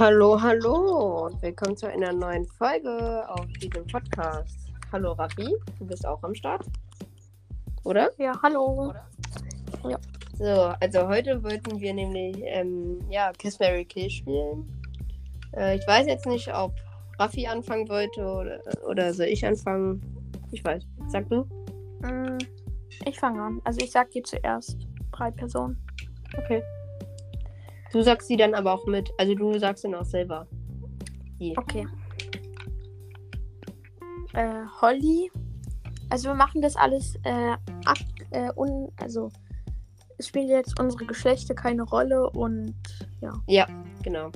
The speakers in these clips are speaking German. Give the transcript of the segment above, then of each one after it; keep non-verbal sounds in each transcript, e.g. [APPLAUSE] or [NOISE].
Hallo, hallo und willkommen zu einer neuen Folge auf diesem Podcast. Hallo Raffi, du bist auch am Start, oder? Ja, hallo. So, also heute wollten wir nämlich ähm, ja, Kiss Mary Kill spielen. Äh, ich weiß jetzt nicht, ob Raffi anfangen wollte oder, oder soll ich anfangen. Ich weiß. Sag du? Mm, Ich fange an. Also ich sag dir zuerst drei Personen. Okay. Du sagst sie dann aber auch mit. Also du sagst dann auch selber. Die. Okay. Äh, Holly. Also wir machen das alles äh, ab, äh, un, also es spielen jetzt unsere Geschlechter keine Rolle und ja. Ja, genau.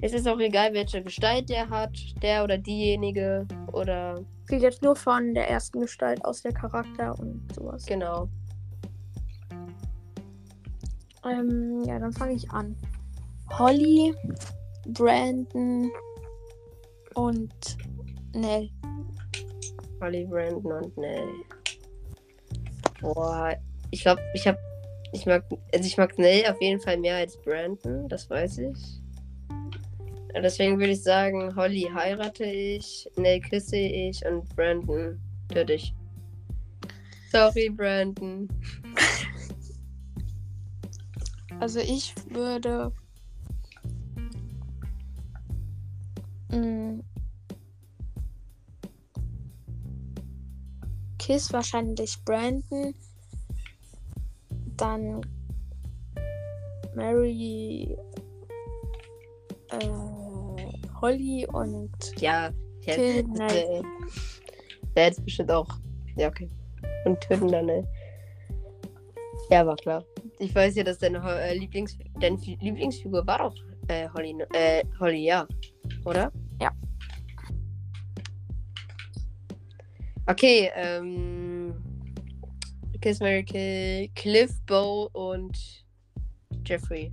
Es ist auch egal, welche Gestalt der hat, der oder diejenige oder Geht jetzt nur von der ersten Gestalt aus der Charakter und sowas. genau. Ähm, ja, dann fange ich an. Holly, Brandon und Nell. Holly Brandon und Nell. Boah, ich glaube, ich habe, ich mag, also ich mag Nell auf jeden Fall mehr als Brandon, das weiß ich. Deswegen würde ich sagen, Holly heirate ich, Nell küsse ich und Brandon töte ich. Sorry, Brandon. Also ich würde. Mm, Kiss wahrscheinlich Brandon. Dann Mary. Äh, Holly und Ja, hätte, äh, der jetzt bestimmt auch. Ja, okay. Und töten dann Nell. Ja, war klar. Ich weiß ja, dass deine äh, Lieblings deine Fi- Lieblingsfigur war doch äh, Holly, äh, Holly, ja. Oder? Okay, ähm. Kiss Mary Kill, Cliff, Bo und Jeffrey.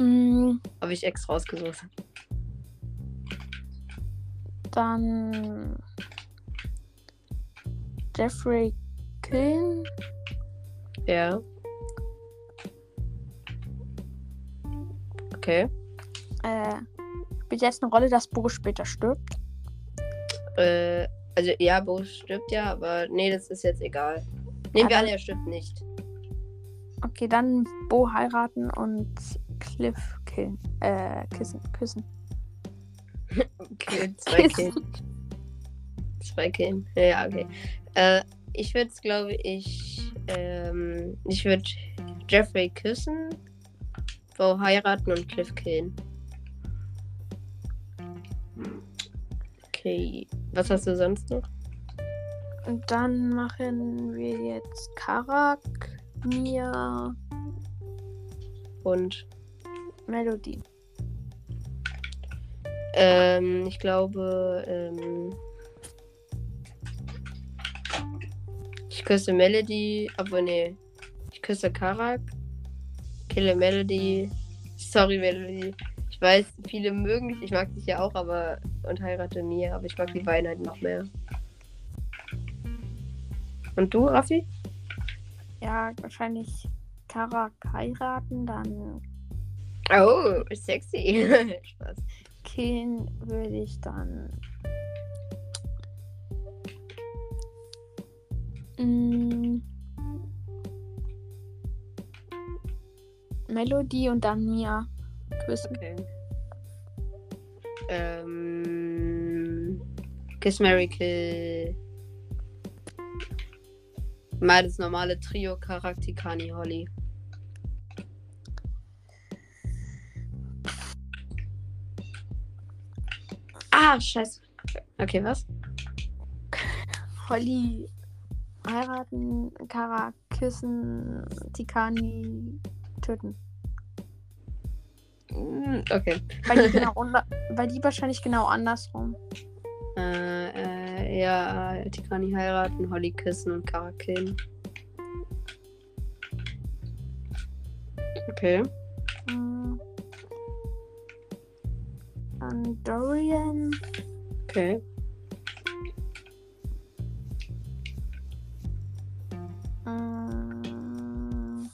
Mm, Habe ich extra rausgesucht. dann Jeffrey killen. Ja. Okay. Äh, spielt jetzt eine Rolle, dass Bo später stirbt. Äh, also ja, Bo stirbt ja, aber nee, das ist jetzt egal. Nehmen wir Aber- an, er stirbt nicht. Okay, dann Bo heiraten und Cliff killen. Äh, kissen, küssen. [LAUGHS] Okay, [LAUGHS] zwei Killen. Zwei Killen. Ja, okay. Äh, ich würde es, glaube ich, ähm, ich würde Jeffrey küssen, Bo heiraten und Cliff killen. Okay. Was hast du sonst noch? Und dann machen wir jetzt Karak, Mia, Und Melody. Ähm, ich glaube, ähm, ich küsse Melody, aber nee, ich küsse Karak, kille Melody, sorry Melody. Ich weiß, viele mögen dich, ich mag dich ja auch, aber und heirate Mia, aber ich mag die beiden halt noch mehr. Und du, Raffi? Ja, wahrscheinlich Karak heiraten, dann Oh, sexy. [LAUGHS] Spaß. killen würde ich dann. Mm, Melody und dann Mia küssen. Okay. Ähm. Kiss Mary Kill. Mal das normale Trio Karaktikani Holly. Ah, scheiße. Okay, was? Holly heiraten, Kara küssen, Tikani töten. Mm, Okay. Weil die, [LAUGHS] genau weil die wahrscheinlich genau andersrum. Äh, ja, Tikani heiraten, Holly küssen und Kara killen. Okay. Mm. Dann Dorian, Okay. mm,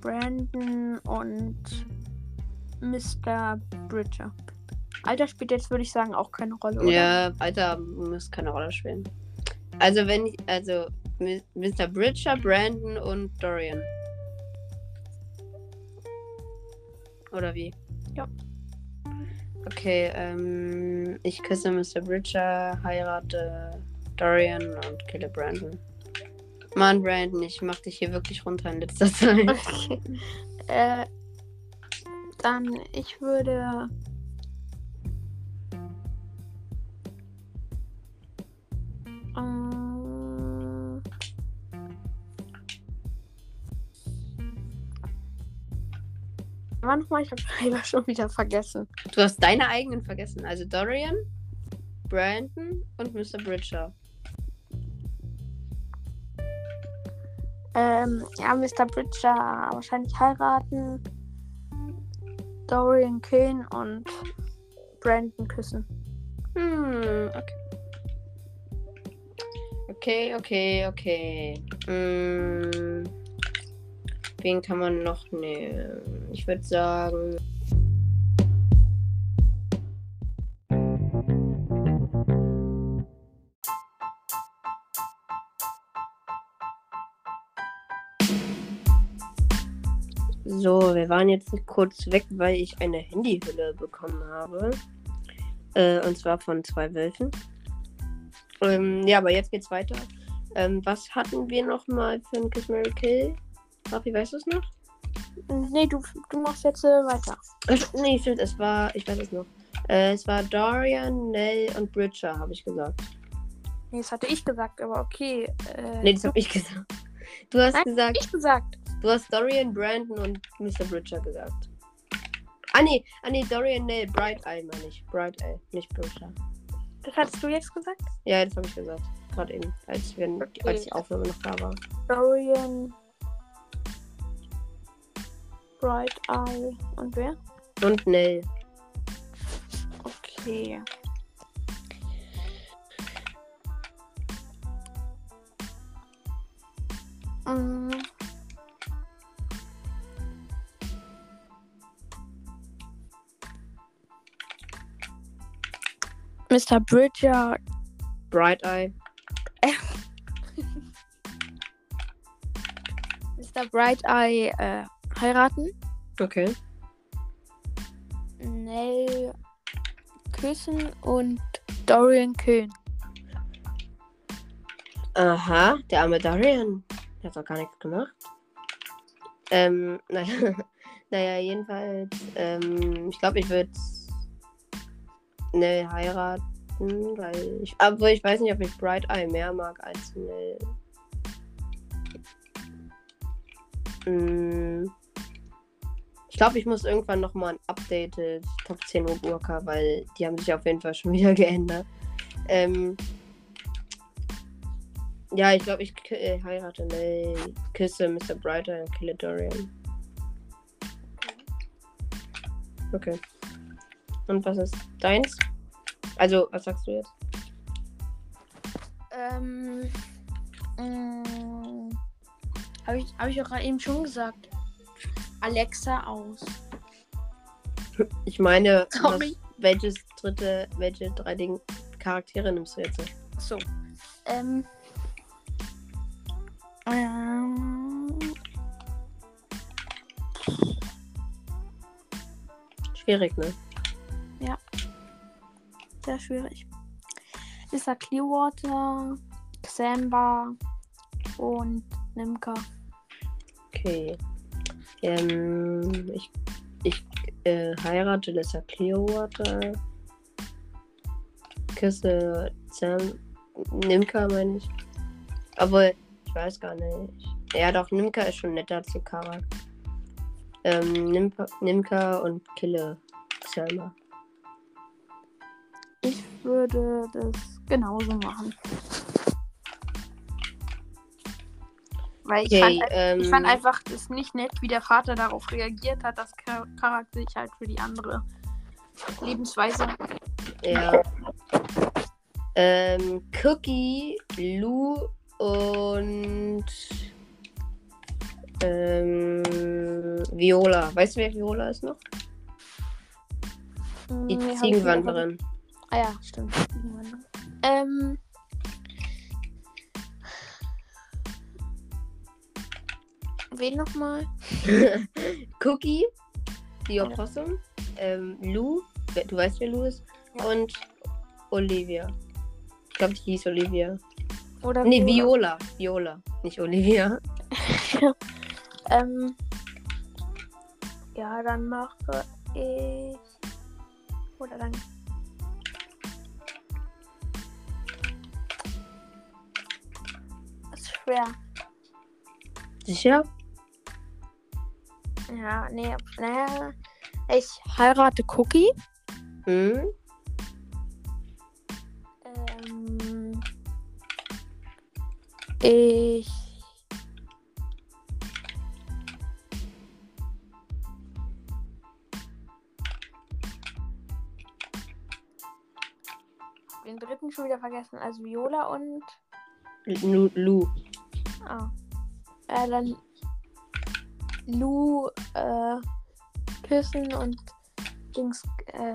Brandon und Mr. Bridger. Alter spielt jetzt, würde ich sagen, auch keine Rolle, oder? Ja, Alter muss keine Rolle spielen. Also wenn ich, also Mr. Bridger, Brandon und Dorian. Oder wie? Ja. Okay, ähm, ich küsse Mr. Bridger, heirate Dorian und kille Brandon. Mann, Brandon, ich mach dich hier wirklich runter in letzter Zeit. Okay. Äh, dann, ich würde. Manchmal, ich habe leider [LAUGHS] schon wieder vergessen. Du hast deine eigenen vergessen. Also Dorian, Brandon und Mr. Bridger. Ähm, ja, Mr. Bridger wahrscheinlich heiraten. Dorian killen und Brandon küssen. Hm, okay. Okay, okay, okay. Hm, wen kann man noch nehmen? Ich würde sagen. So, wir waren jetzt kurz weg, weil ich eine Handyhülle bekommen habe. Äh, und zwar von zwei Wölfen. Ähm, ja, aber jetzt geht's weiter. Ähm, was hatten wir noch mal für ein Kiss Mary Kill? Rafi, weißt du es noch? Nee, du, du machst jetzt äh, weiter. Äh, nee, stimmt, es war, ich weiß es noch. Äh, es war Dorian, Nell und Bridger, habe ich gesagt. Nee, das hatte ich gesagt, aber okay. Äh, Nee, das habe ich gesagt. Du hast Nein, gesagt, ich gesagt. du hast Dorian, Brandon und Mr. Bridger gesagt. Ah nee, ah nee, Dorian, Nell, Bright Eye meine ich. Bright Eye, nicht Bridger. Das hattest du jetzt gesagt? Ja, das habe ich gesagt. Gerade eben, als, wir, Okay. als die Aufnahme noch da war. Dorian. Bright Eye. Und wer? Und Nell. Okay. Mm. Mr. Bridger. Bright Eye. [LAUGHS] Mr. Bright Eye äh, heiraten. Okay. Nell küssen und Dorian killen. Aha, der arme Dorian. Der hat doch gar nichts gemacht. Ähm, [LAUGHS] naja, naja jedenfalls, ähm, ich glaube, ich würde Nell heiraten, weil ich, obwohl ich weiß nicht, ob ich Bright Eye mehr mag als Nell. Mm, ich glaube, ich muss irgendwann nochmal ein updated Top 10 Urka, weil die haben sich auf jeden Fall schon [LAUGHS] wieder geändert. Ähm, ja, ich glaube, ich äh, heirate Nell, küsse Mr. Brighter und kille Dorian. Okay. Und was ist deins? Also, was sagst du jetzt? Ähm. mm, Habe ich, hab ich auch eben schon gesagt. Alexa aus. Ich meine, [LAUGHS] was, Sorry. welches dritte, welche drei Ding Charaktere nimmst du jetzt? So. Ähm. Ähm. Schwierig, ne? Sehr schwierig. Ist er Clearwater, Xamba und Nimka. Okay. Ähm, ich, ich äh, heirate Lessa Clearwater. Küsse Sam. Nimka, meine ich. Obwohl, ich weiß gar nicht. Ja, doch, Nimka ist schon netter zu Kara. Ähm, Nimka, Nimka und Kille Selma. Ich würde das genauso machen. Weil ich, Okay, fand, ähm, ich fand einfach es nicht nett, wie der Vater darauf reagiert hat, dass Char- Charakter sich halt für die andere Lebensweise. Ja. Ähm, Cookie, Lou und Ähm, Viola. Weißt du, wer Viola ist noch? Die Nee, hab ich Ziegenwanderin. Ah ja, stimmt. Ähm. Wen nochmal? [LAUGHS] Cookie, die. Opossum, ähm, Lou, du weißt, wer Lou ist, und Olivia. Ich glaube, die hieß Olivia. Oder Nee, Viola. Viola, nicht Olivia. [LAUGHS] Ähm. Ja, dann mache ich. Oder dann. Ist schwer. Sicher? Ja, nee, naja. Ich heirate Cookie. Hm? Ähm, ich. Den dritten schon wieder vergessen. Also Viola und. Lu. Lu. Ah. Äh, dann. Lu äh, küssen und Dings. Äh,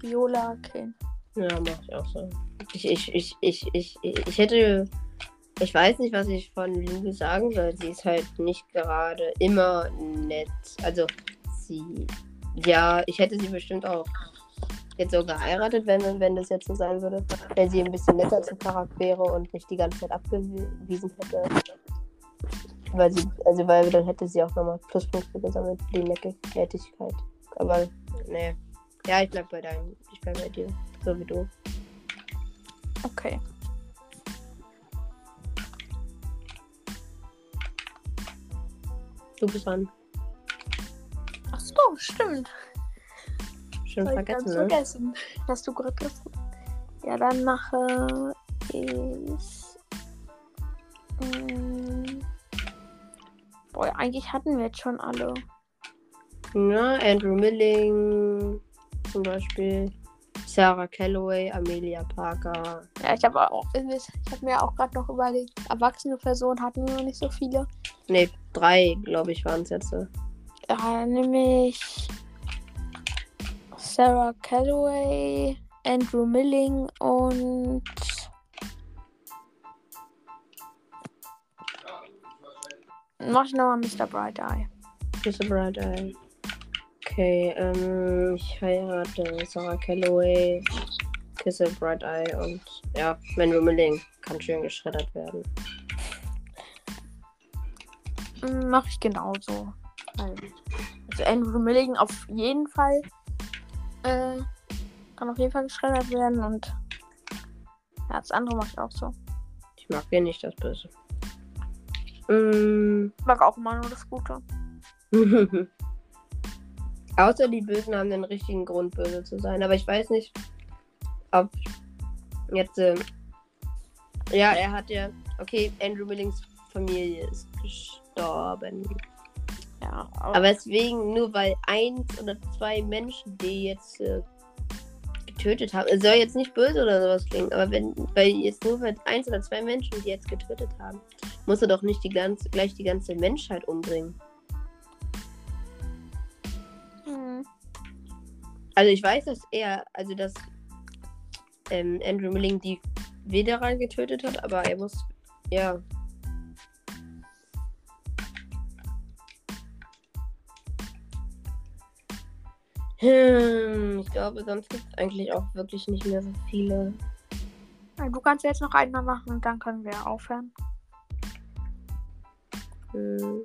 Viola killen. Ja, mach ich auch so. Ich, ich, ich, ich, ich, ich hätte. Ich weiß nicht, was ich von Lu sagen soll. Sie ist halt nicht gerade immer nett. Also, sie. Ja, ich hätte sie bestimmt auch jetzt so geheiratet, wenn, wenn das jetzt so sein würde. Wenn sie ein bisschen netter zum Charakter wäre und nicht die ganze Zeit abgewiesen hätte. Weil sie, also weil dann hätte sie auch nochmal Pluspunkte gesammelt für die Nettigkeit. Aber, nee. Ja, ich bleib bei deinem. Ich bleib bei dir. So wie du. Okay. Du bist dran. Ach so, stimmt. Schon ich vergessen, ne? vergessen. Hast du gerade gesagt. Ja, dann mache ich. Ähm, boah, eigentlich hatten wir jetzt schon alle. Ja, Andrew Milling zum Beispiel. Sarah Calloway, Amelia Parker. Ja, ich habe auch, ich habe mir auch gerade noch überlegt, erwachsene Personen hatten wir noch nicht so viele. Ne, drei, glaube ich, waren es jetzt. so. Ja, nämlich Sarah Calloway, Andrew Milling und mach ich nochmal Mr. Bright Eye. Mr. Bright Eye. Okay, ähm, ich heirate Sarah Calloway, Kisse Bright Eye und ja, Andrew Milling kann schön geschreddert werden. Mm, Mach ich genauso. Also Andrew Milling auf jeden Fall äh, kann auf jeden Fall geschreddert werden und ja, das andere mache ich auch so. Ich mag den nicht, das Böse. Mm. Ich mag auch immer nur das Gute. [LAUGHS] Außer die Bösen haben den richtigen Grund, böse zu sein. Aber ich weiß nicht, ob jetzt. ähm, ja, er hat ja. Okay, Andrew Millings Familie ist gestorben. Ja, Aber deswegen, nur weil eins oder zwei Menschen, die jetzt äh, getötet haben. Es soll jetzt nicht böse oder sowas klingen, aber wenn, weil jetzt nur weil eins oder zwei Menschen, die jetzt getötet haben, musst du doch nicht die ganze, gleich die ganze Menschheit umbringen. Hm. Also ich weiß, dass er, also dass ähm, Andrew Milling die Wederer getötet hat, aber er muss, ja. Hm, ich glaube, sonst gibt es eigentlich auch wirklich nicht mehr so viele. Du kannst jetzt noch einmal machen und dann können wir aufhören. Hm.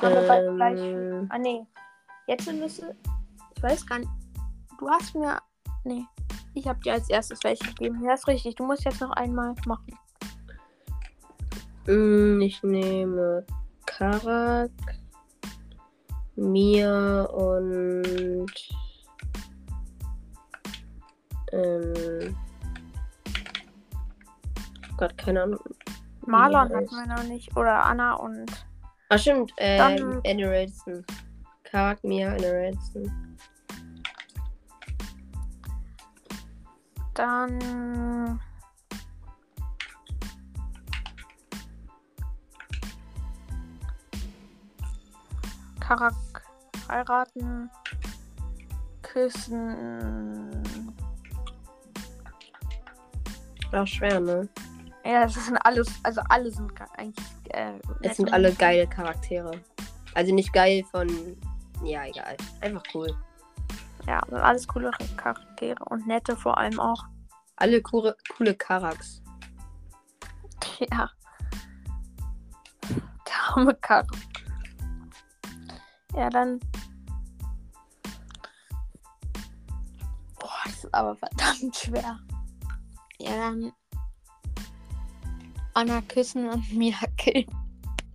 Aber bald gleich. Ähm, Ah, nee. Jetzt müsste. Ich weiß gar nicht. Du hast mir. Nee. Ich habe dir als erstes welche gegeben. Ja, ist richtig. Du musst jetzt noch einmal machen. hm, ich nehme Karak, Mia und ähm, Gott, keine Ahnung. Marlon hatten wir noch nicht. Oder Anna und. Ah, stimmt. Ähm, Annie Ralston. Karak, Mia, Annie Ralston. Dann. Karak heiraten, küssen. Auch schwer, ne? Ja, das sind alles, also alle sind eigentlich. Äh, Es sind alle geile Charaktere. Also nicht geil von. Ja, egal. Einfach cool. Ja, sind alles coole Charaktere und nette vor allem auch. Alle coole, coole Karaks. [LAUGHS] Ja. Der arme Karak. Ja, dann. Boah, das ist aber verdammt schwer. Ja, dann. Anna küssen und [LAUGHS] Mia killen.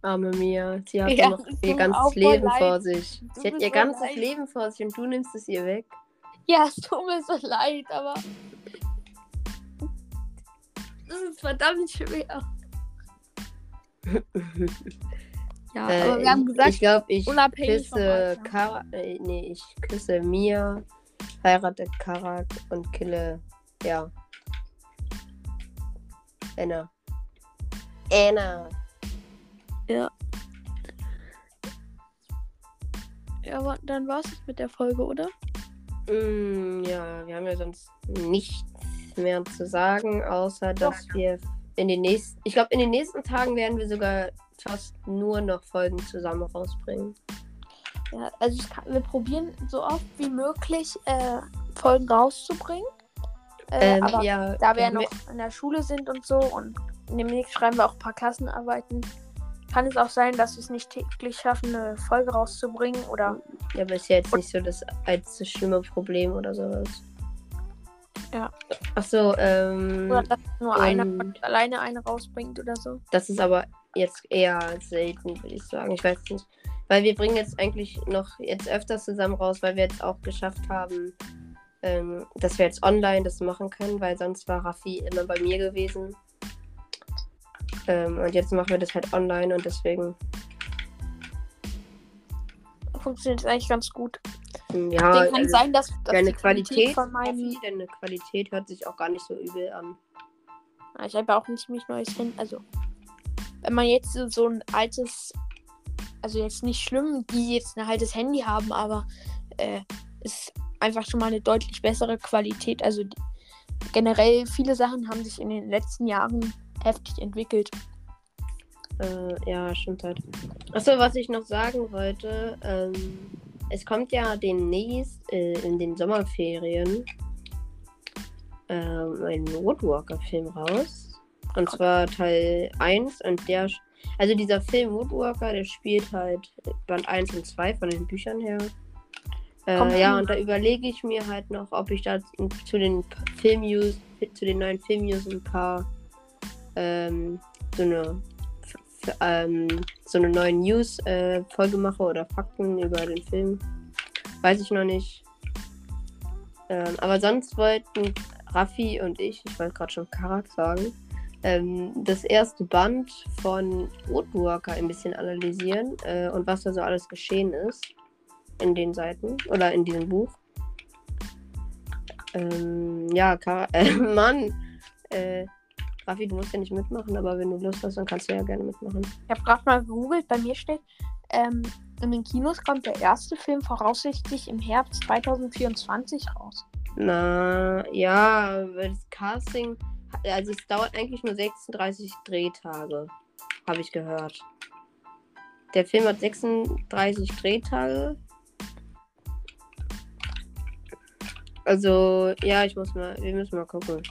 Arme Mia. Sie hat Ja, noch ihr ganzes Leben vor sich. Tut Sie hat ihr ganzes leid. Leben vor sich und du nimmst es ihr weg. Ja, es tut mir so leid, aber. Das ist verdammt schwer. [LAUGHS] Ja, Äh, aber wir haben gesagt, ich glaube, ich unabhängig küsse. Kara, äh, nee, ich küsse Mia, heirate Karak und kille, ja. Anna. Anna. Ja, aber dann war es mit der Folge, oder? Mm, ja, wir haben ja sonst nichts mehr zu sagen, außer dass wir in den nächsten, ich glaube, in den nächsten Tagen werden wir sogar fast nur noch Folgen zusammen rausbringen. Ja, also kann, wir probieren so oft wie möglich äh, Folgen rauszubringen. Äh, Ähm, aber ja, da wir ja noch in der Schule sind und so und demnächst schreiben wir auch ein paar Klassenarbeiten, kann es auch sein, dass wir es nicht täglich schaffen, eine Folge rauszubringen oder Ja, aber ist ja jetzt nicht so das allzu schlimme Problem oder sowas. Ja. Ach so, ähm, Oder dass nur einer alleine eine rausbringt oder so. das ist aber jetzt eher selten, würde ich sagen. Ich weiß nicht. Weil wir bringen jetzt eigentlich noch jetzt öfters zusammen raus, weil wir jetzt auch geschafft haben, ähm, dass wir jetzt online das machen können, weil sonst war Raffi immer bei mir gewesen. Ähm, und jetzt machen wir das halt online und deswegen, Funktioniert es eigentlich ganz gut. ja, kann also, sein, dass, dass deine die Qualität Qualität, von meinem. Deine Qualität hört sich auch gar nicht so übel an. Ich habe ja auch ein ziemlich neues Handy. Also, wenn man jetzt so- ein altes. Also, jetzt nicht schlimm, die jetzt ein altes Handy haben, aber äh, ist einfach schon mal eine deutlich bessere Qualität. Also, die, generell, viele Sachen haben sich in den letzten Jahren heftig entwickelt. Äh, ja, stimmt halt. Achso, was ich noch sagen wollte, ähm, es kommt ja demnächst äh, in den Sommerferien ähm, ein Woodwalker-Film raus. Und zwar Teil 1 und der, also dieser Film Woodwalker, der spielt halt Band 1 und 2 von den Büchern her. Äh, ja, und da überlege ich mir halt noch, ob ich da zu den Film-News, zu den neuen Film-News ein paar ähm, so eine ähm, so eine neue News-Folge mache oder Fakten über den Film. Weiß ich noch nicht. Ähm, aber sonst wollten Raffi und ich, ich wollte gerade schon Karak sagen, ähm, das erste Band von Woodwalker ein bisschen analysieren äh, und was da so alles geschehen ist in den Seiten oder in diesem Buch. Ähm, ja, Kar [LAUGHS] äh, Mann, äh, Raffi, du musst ja nicht mitmachen, aber wenn du Lust hast, dann kannst du ja gerne mitmachen. Ich habe gerade mal gegoogelt, bei mir steht, ähm, in den Kinos kommt der erste Film voraussichtlich im Herbst 2024 raus. Na, ja, weil das Casting, also es dauert eigentlich nur 36 Drehtage, habe ich gehört. Der Film hat 36 Drehtage. Also, ja, ich muss mal, wir müssen mal gucken.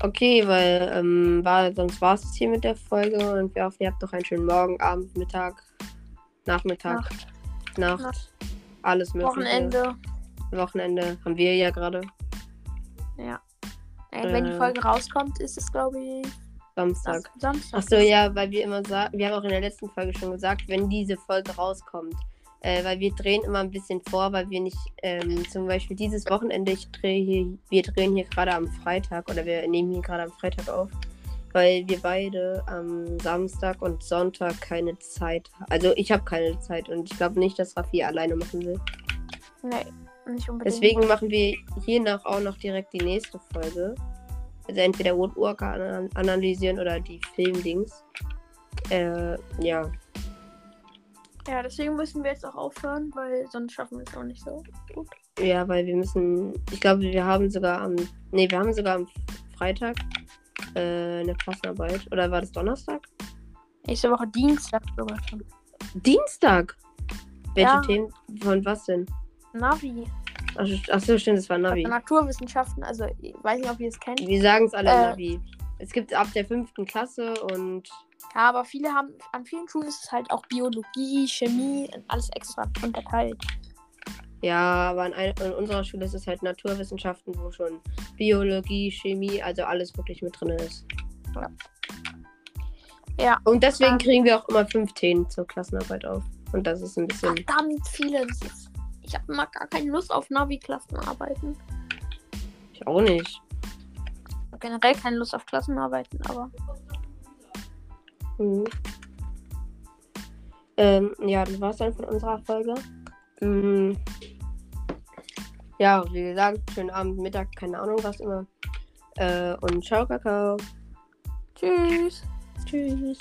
Okay, weil ähm, war, sonst war es hier mit der Folge und wir hoffen, ihr habt noch einen schönen Morgen, Abend, Mittag, Nachmittag, Nacht, Nacht. alles mögliche. Wochenende. Wochenende haben wir ja gerade. Ja. Äh, wenn die Äh. Folge rauskommt, ist es, glaube ich, Samstag. Sam- Samstag. Achso, ja, weil wir immer sagen, wir haben auch in der letzten Folge schon gesagt, wenn diese Folge rauskommt. Äh, weil wir drehen immer ein bisschen vor, weil wir nicht, ähm, zum Beispiel dieses Wochenende, ich drehe hier, wir drehen hier gerade am Freitag oder wir nehmen hier gerade am Freitag auf, weil wir beide am Samstag und Sonntag keine Zeit haben. Also ich habe keine Zeit und ich glaube nicht, dass Raffi alleine machen will. Nee, nicht unbedingt. Deswegen machen wir hiernach auch noch direkt die nächste Folge. Also entweder Woodwalker an analysieren oder die Filmdings. Äh, ja. Ja, deswegen müssen wir jetzt auch aufhören, weil sonst schaffen wir es auch nicht so gut. Ja, weil wir müssen. Ich glaube, wir haben sogar am. Nee, wir haben sogar am Freitag äh, eine Klassenarbeit. Oder war das Donnerstag? Nächste Woche Dienstag sogar schon. Dienstag? Welche Ja. Themen? Von was denn? Navi. Ach, ach so, stimmt, das war Navi. Naturwissenschaften, also ich weiß nicht, ob ihr es kennt. Wir sagen es alle Äh. Navi. Es gibt ab der fünften Klasse und Ja, aber viele haben, an vielen Schulen ist es halt auch Biologie, Chemie, alles extra unterteilt. ja, aber an, ein, an unserer Schule ist es halt Naturwissenschaften, wo schon Biologie, Chemie, also alles wirklich mit drin ist. Ja. Und deswegen kriegen wir auch immer fünf Themen zur Klassenarbeit auf. Und das ist ein bisschen. Verdammt viele. Das ist, ich habe immer gar keine Lust auf Navi-Klassenarbeiten. Ich auch nicht. Ich hab generell keine Lust auf Klassenarbeiten, aber Mhm. Ähm, ja, das war's dann von unserer Folge. Mhm. Ja, wie gesagt, schönen Abend, Mittag, keine Ahnung was immer. Äh, und ciao, Kakao. tschüss. Tschüss.